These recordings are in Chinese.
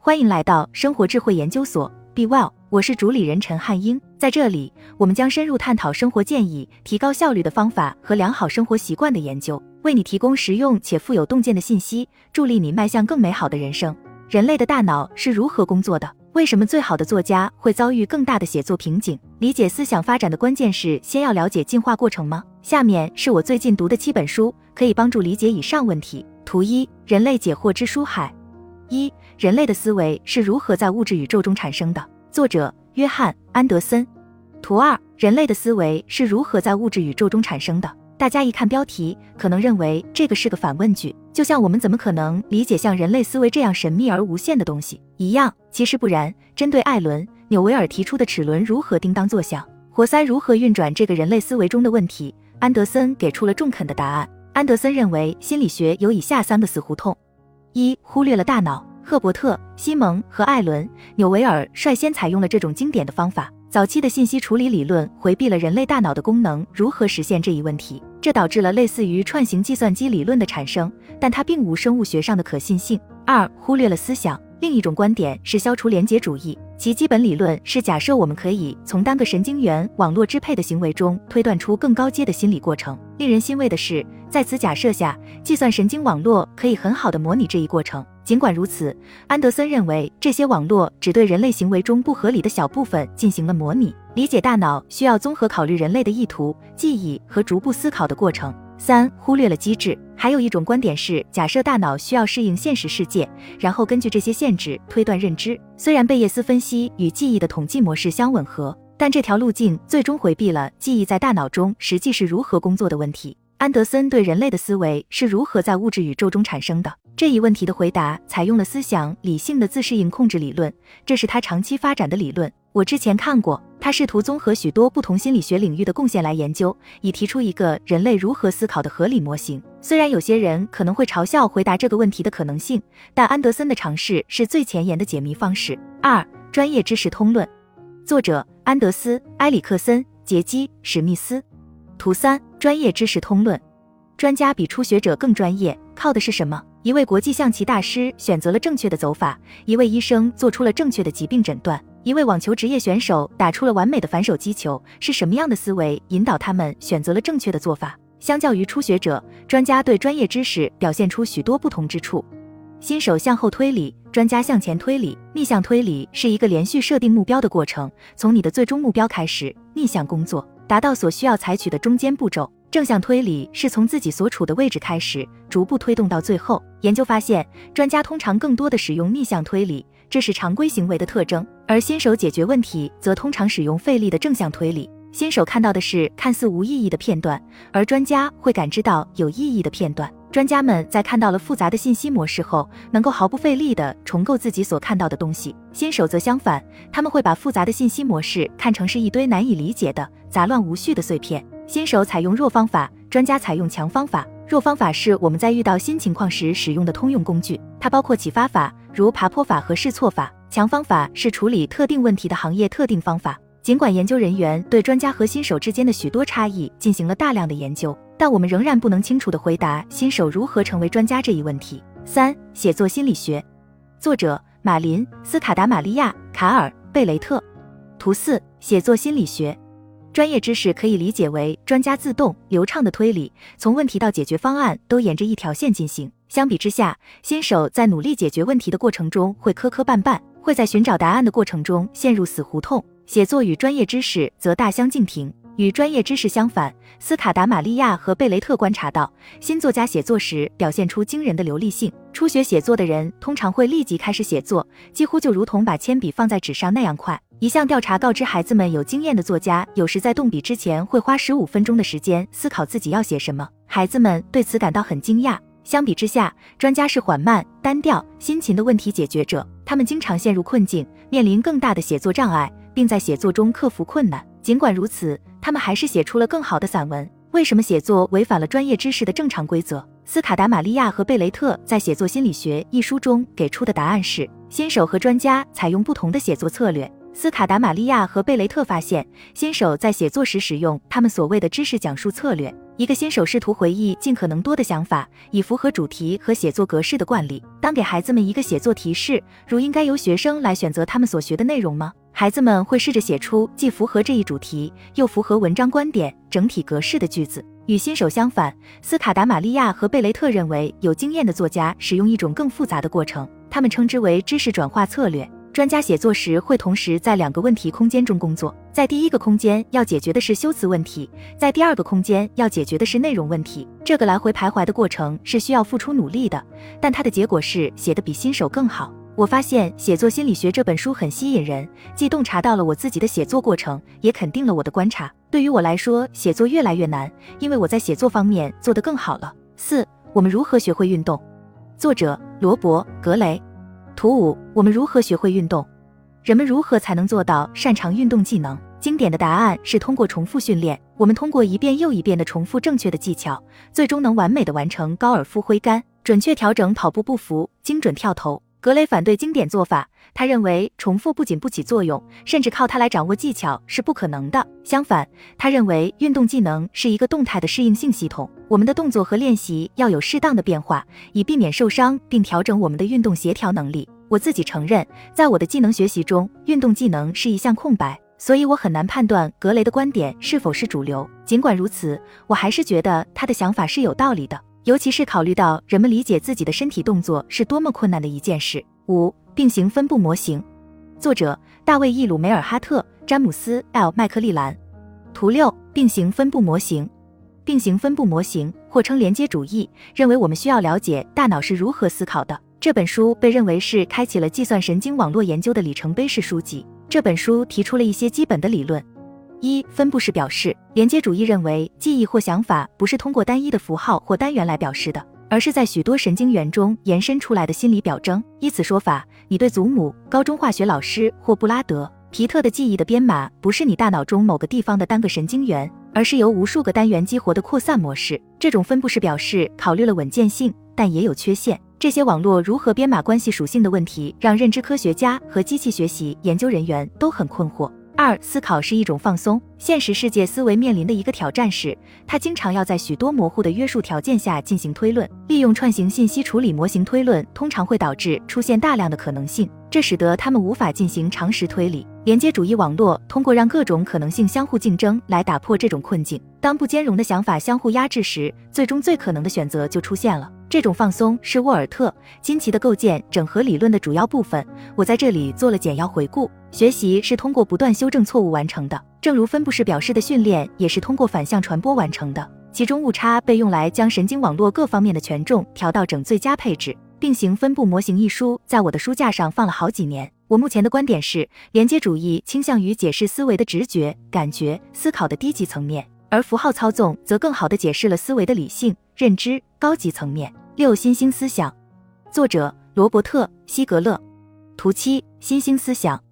欢迎来到生活智慧研究所，Be Well，我是主理人陈汉英。在这里，我们将深入探讨生活建议、提高效率的方法和良好生活习惯的研究，为你提供实用且富有洞见的信息，助力你迈向更美好的人生。人类的大脑是如何工作的？为什么最好的作家会遭遇更大的写作瓶颈？理解思想发展的关键是先要了解进化过程吗？下面是我最近读的七本书，可以帮助理解以上问题。图一：人类解惑之书海。一、人类的思维是如何在物质宇宙中产生的？作者：约翰·安德森。图二：人类的思维是如何在物质宇宙中产生的？大家一看标题，可能认为这个是个反问句，就像我们怎么可能理解像人类思维这样神秘而无限的东西一样。其实不然。针对艾伦·纽维尔提出的齿轮如何叮当作响，活塞如何运转这个人类思维中的问题，安德森给出了中肯的答案。安德森认为，心理学有以下三个死胡同：一、忽略了大脑。赫伯特·西蒙和艾伦·纽维尔率先采用了这种经典的方法。早期的信息处理理论回避了人类大脑的功能如何实现这一问题，这导致了类似于串行计算机理论的产生，但它并无生物学上的可信性。二、忽略了思想。另一种观点是消除连结主义，其基本理论是假设我们可以从单个神经元网络支配的行为中推断出更高阶的心理过程。令人欣慰的是，在此假设下，计算神经网络可以很好的模拟这一过程。尽管如此，安德森认为这些网络只对人类行为中不合理的小部分进行了模拟。理解大脑需要综合考虑人类的意图、记忆和逐步思考的过程。三忽略了机制，还有一种观点是假设大脑需要适应现实世界，然后根据这些限制推断认知。虽然贝叶斯分析与记忆的统计模式相吻合，但这条路径最终回避了记忆在大脑中实际是如何工作的问题。安德森对人类的思维是如何在物质宇宙中产生的这一问题的回答，采用了思想理性的自适应控制理论，这是他长期发展的理论。我之前看过，他试图综合许多不同心理学领域的贡献来研究，以提出一个人类如何思考的合理模型。虽然有些人可能会嘲笑回答这个问题的可能性，但安德森的尝试是最前沿的解谜方式。二、专业知识通论，作者安德斯·埃里克森、杰基·史密斯。图三：专业知识通论。专家比初学者更专业，靠的是什么？一位国际象棋大师选择了正确的走法，一位医生做出了正确的疾病诊断。一位网球职业选手打出了完美的反手击球，是什么样的思维引导他们选择了正确的做法？相较于初学者，专家对专业知识表现出许多不同之处。新手向后推理，专家向前推理。逆向推理是一个连续设定目标的过程，从你的最终目标开始，逆向工作，达到所需要采取的中间步骤。正向推理是从自己所处的位置开始，逐步推动到最后。研究发现，专家通常更多的使用逆向推理。这是常规行为的特征，而新手解决问题则通常使用费力的正向推理。新手看到的是看似无意义的片段，而专家会感知到有意义的片段。专家们在看到了复杂的信息模式后，能够毫不费力地重构自己所看到的东西。新手则相反，他们会把复杂的信息模式看成是一堆难以理解的杂乱无序的碎片。新手采用弱方法，专家采用强方法。弱方法是我们在遇到新情况时使用的通用工具，它包括启发法。如爬坡法和试错法，强方法是处理特定问题的行业特定方法。尽管研究人员对专家和新手之间的许多差异进行了大量的研究，但我们仍然不能清楚地回答新手如何成为专家这一问题。三、写作心理学，作者马林·斯卡达玛利亚·卡尔·贝雷特。图四、写作心理学。专业知识可以理解为专家自动流畅的推理，从问题到解决方案都沿着一条线进行。相比之下，新手在努力解决问题的过程中会磕磕绊绊，会在寻找答案的过程中陷入死胡同。写作与专业知识则大相径庭。与专业知识相反，斯卡达玛利亚和贝雷特观察到，新作家写作时表现出惊人的流利性。初学写作的人通常会立即开始写作，几乎就如同把铅笔放在纸上那样快。一项调查告知，孩子们有经验的作家有时在动笔之前会花十五分钟的时间思考自己要写什么。孩子们对此感到很惊讶。相比之下，专家是缓慢、单调、辛勤的问题解决者，他们经常陷入困境，面临更大的写作障碍，并在写作中克服困难。尽管如此，他们还是写出了更好的散文。为什么写作违反了专业知识的正常规则？斯卡达玛利亚和贝雷特在《写作心理学》一书中给出的答案是：新手和专家采用不同的写作策略。斯卡达玛利亚和贝雷特发现，新手在写作时使用他们所谓的知识讲述策略，一个新手试图回忆尽可能多的想法，以符合主题和写作格式的惯例。当给孩子们一个写作提示，如应该由学生来选择他们所学的内容吗？孩子们会试着写出既符合这一主题，又符合文章观点整体格式的句子。与新手相反，斯卡达玛利亚和贝雷特认为，有经验的作家使用一种更复杂的过程，他们称之为知识转化策略。专家写作时会同时在两个问题空间中工作，在第一个空间要解决的是修辞问题，在第二个空间要解决的是内容问题。这个来回徘徊的过程是需要付出努力的，但它的结果是写的比新手更好。我发现《写作心理学》这本书很吸引人，既洞察到了我自己的写作过程，也肯定了我的观察。对于我来说，写作越来越难，因为我在写作方面做得更好了。四，我们如何学会运动？作者罗伯·格雷。图五，我们如何学会运动？人们如何才能做到擅长运动技能？经典的答案是通过重复训练。我们通过一遍又一遍的重复正确的技巧，最终能完美的完成高尔夫挥杆、准确调整跑步步幅、精准跳投。格雷反对经典做法，他认为重复不仅不起作用，甚至靠它来掌握技巧是不可能的。相反，他认为运动技能是一个动态的适应性系统，我们的动作和练习要有适当的变化，以避免受伤，并调整我们的运动协调能力。我自己承认，在我的技能学习中，运动技能是一项空白，所以我很难判断格雷的观点是否是主流。尽管如此，我还是觉得他的想法是有道理的。尤其是考虑到人们理解自己的身体动作是多么困难的一件事。五、并行分布模型，作者大卫·易鲁梅尔哈特、詹姆斯 ·L· 麦克利兰。图六、并行分布模型。并行分布模型或称连接主义，认为我们需要了解大脑是如何思考的。这本书被认为是开启了计算神经网络研究的里程碑式书籍。这本书提出了一些基本的理论。一、分布式表示。连接主义认为，记忆或想法不是通过单一的符号或单元来表示的，而是在许多神经元中延伸出来的心理表征。依此说法，你对祖母、高中化学老师或布拉德·皮特的记忆的编码，不是你大脑中某个地方的单个神经元，而是由无数个单元激活的扩散模式。这种分布式表示考虑了稳健性，但也有缺陷。这些网络如何编码关系属性的问题，让认知科学家和机器学习研究人员都很困惑。二、思考是一种放松。现实世界思维面临的一个挑战是，它经常要在许多模糊的约束条件下进行推论。利用串行信息处理模型推论，通常会导致出现大量的可能性，这使得他们无法进行常识推理。连接主义网络通过让各种可能性相互竞争来打破这种困境。当不兼容的想法相互压制时，最终最可能的选择就出现了。这种放松是沃尔特·金奇的构建整合理论的主要部分。我在这里做了简要回顾。学习是通过不断修正错误完成的，正如分布式表示的训练也是通过反向传播完成的。其中误差被用来将神经网络各方面的权重调到整最佳配置。并行分布模型一书在我的书架上放了好几年。我目前的观点是，连接主义倾向于解释思维的直觉、感觉、思考的低级层面，而符号操纵则更好地解释了思维的理性、认知高级层面。六、新兴思想，作者罗伯特·希格勒。图七、新兴思想。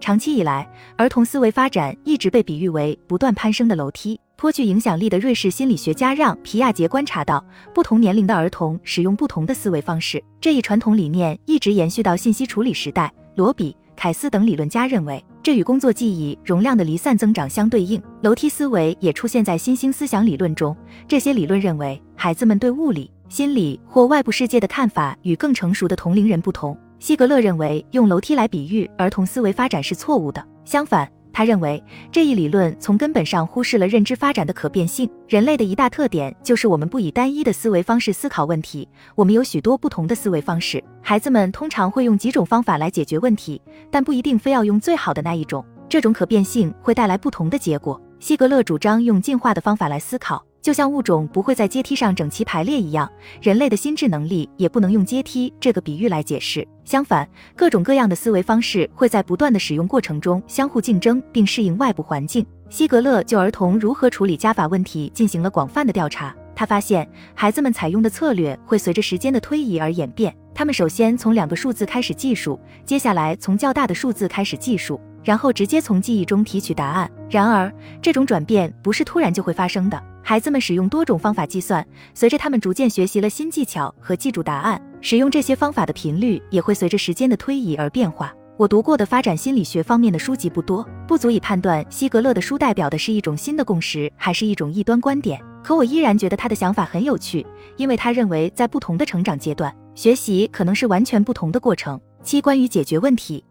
长期以来，儿童思维发展一直被比喻为不断攀升的楼梯。颇具影响力的瑞士心理学家让·皮亚杰观察到，不同年龄的儿童使用不同的思维方式。这一传统理念一直延续到信息处理时代。罗比、凯斯等理论家认为，这与工作记忆容量的离散增长相对应。楼梯思维也出现在新兴思想理论中。这些理论认为，孩子们对物理、心理或外部世界的看法与更成熟的同龄人不同。希格勒认为，用楼梯来比喻儿童思维发展是错误的。相反，他认为这一理论从根本上忽视了认知发展的可变性。人类的一大特点就是我们不以单一的思维方式思考问题，我们有许多不同的思维方式。孩子们通常会用几种方法来解决问题，但不一定非要用最好的那一种。这种可变性会带来不同的结果。希格勒主张用进化的方法来思考。就像物种不会在阶梯上整齐排列一样，人类的心智能力也不能用阶梯这个比喻来解释。相反，各种各样的思维方式会在不断的使用过程中相互竞争并适应外部环境。希格勒就儿童如何处理加法问题进行了广泛的调查。他发现，孩子们采用的策略会随着时间的推移而演变。他们首先从两个数字开始计数，接下来从较大的数字开始计数，然后直接从记忆中提取答案。然而，这种转变不是突然就会发生的。孩子们使用多种方法计算，随着他们逐渐学习了新技巧和记住答案，使用这些方法的频率也会随着时间的推移而变化。我读过的发展心理学方面的书籍不多，不足以判断希格勒的书代表的是一种新的共识，还是一种异端观点。可我依然觉得他的想法很有趣，因为他认为在不同的成长阶段，学习可能是完全不同的过程。七、关于解决问题，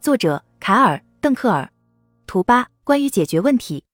作者卡尔·邓克尔，图八。关于解决问题，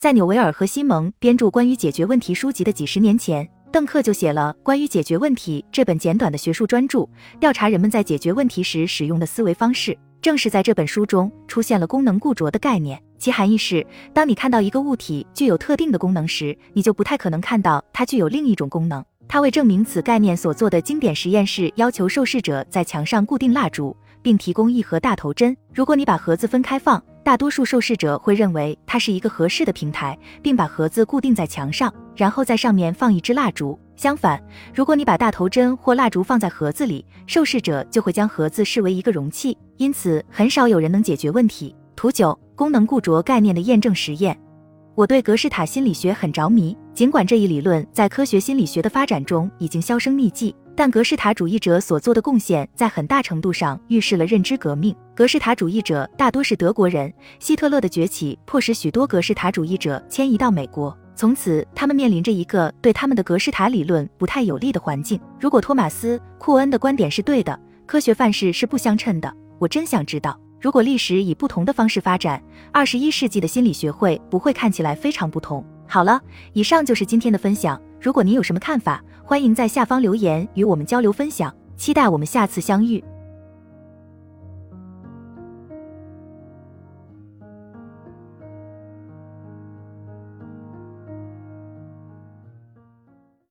在纽维尔和西蒙编著关于解决问题书籍的几十年前，邓克就写了《关于解决问题》这本简短的学术专著，调查人们在解决问题时使用的思维方式。正是在这本书中出现了功能固着的概念，其含义是，当你看到一个物体具有特定的功能时，你就不太可能看到它具有另一种功能。他为证明此概念所做的经典实验是要求受试者在墙上固定蜡烛，并提供一盒大头针。如果你把盒子分开放，大多数受试者会认为它是一个合适的平台，并把盒子固定在墙上，然后在上面放一支蜡烛。相反，如果你把大头针或蜡烛放在盒子里，受试者就会将盒子视为一个容器，因此很少有人能解决问题。图九：功能固着概念的验证实验。我对格式塔心理学很着迷，尽管这一理论在科学心理学的发展中已经销声匿迹。但格式塔主义者所做的贡献在很大程度上预示了认知革命。格式塔主义者大多是德国人，希特勒的崛起迫使许多格式塔主义者迁移到美国，从此他们面临着一个对他们的格式塔理论不太有利的环境。如果托马斯·库恩的观点是对的，科学范式是不相称的，我真想知道，如果历史以不同的方式发展，二十一世纪的心理学会不会看起来非常不同？好了，以上就是今天的分享。如果您有什么看法，欢迎在下方留言与我们交流分享，期待我们下次相遇。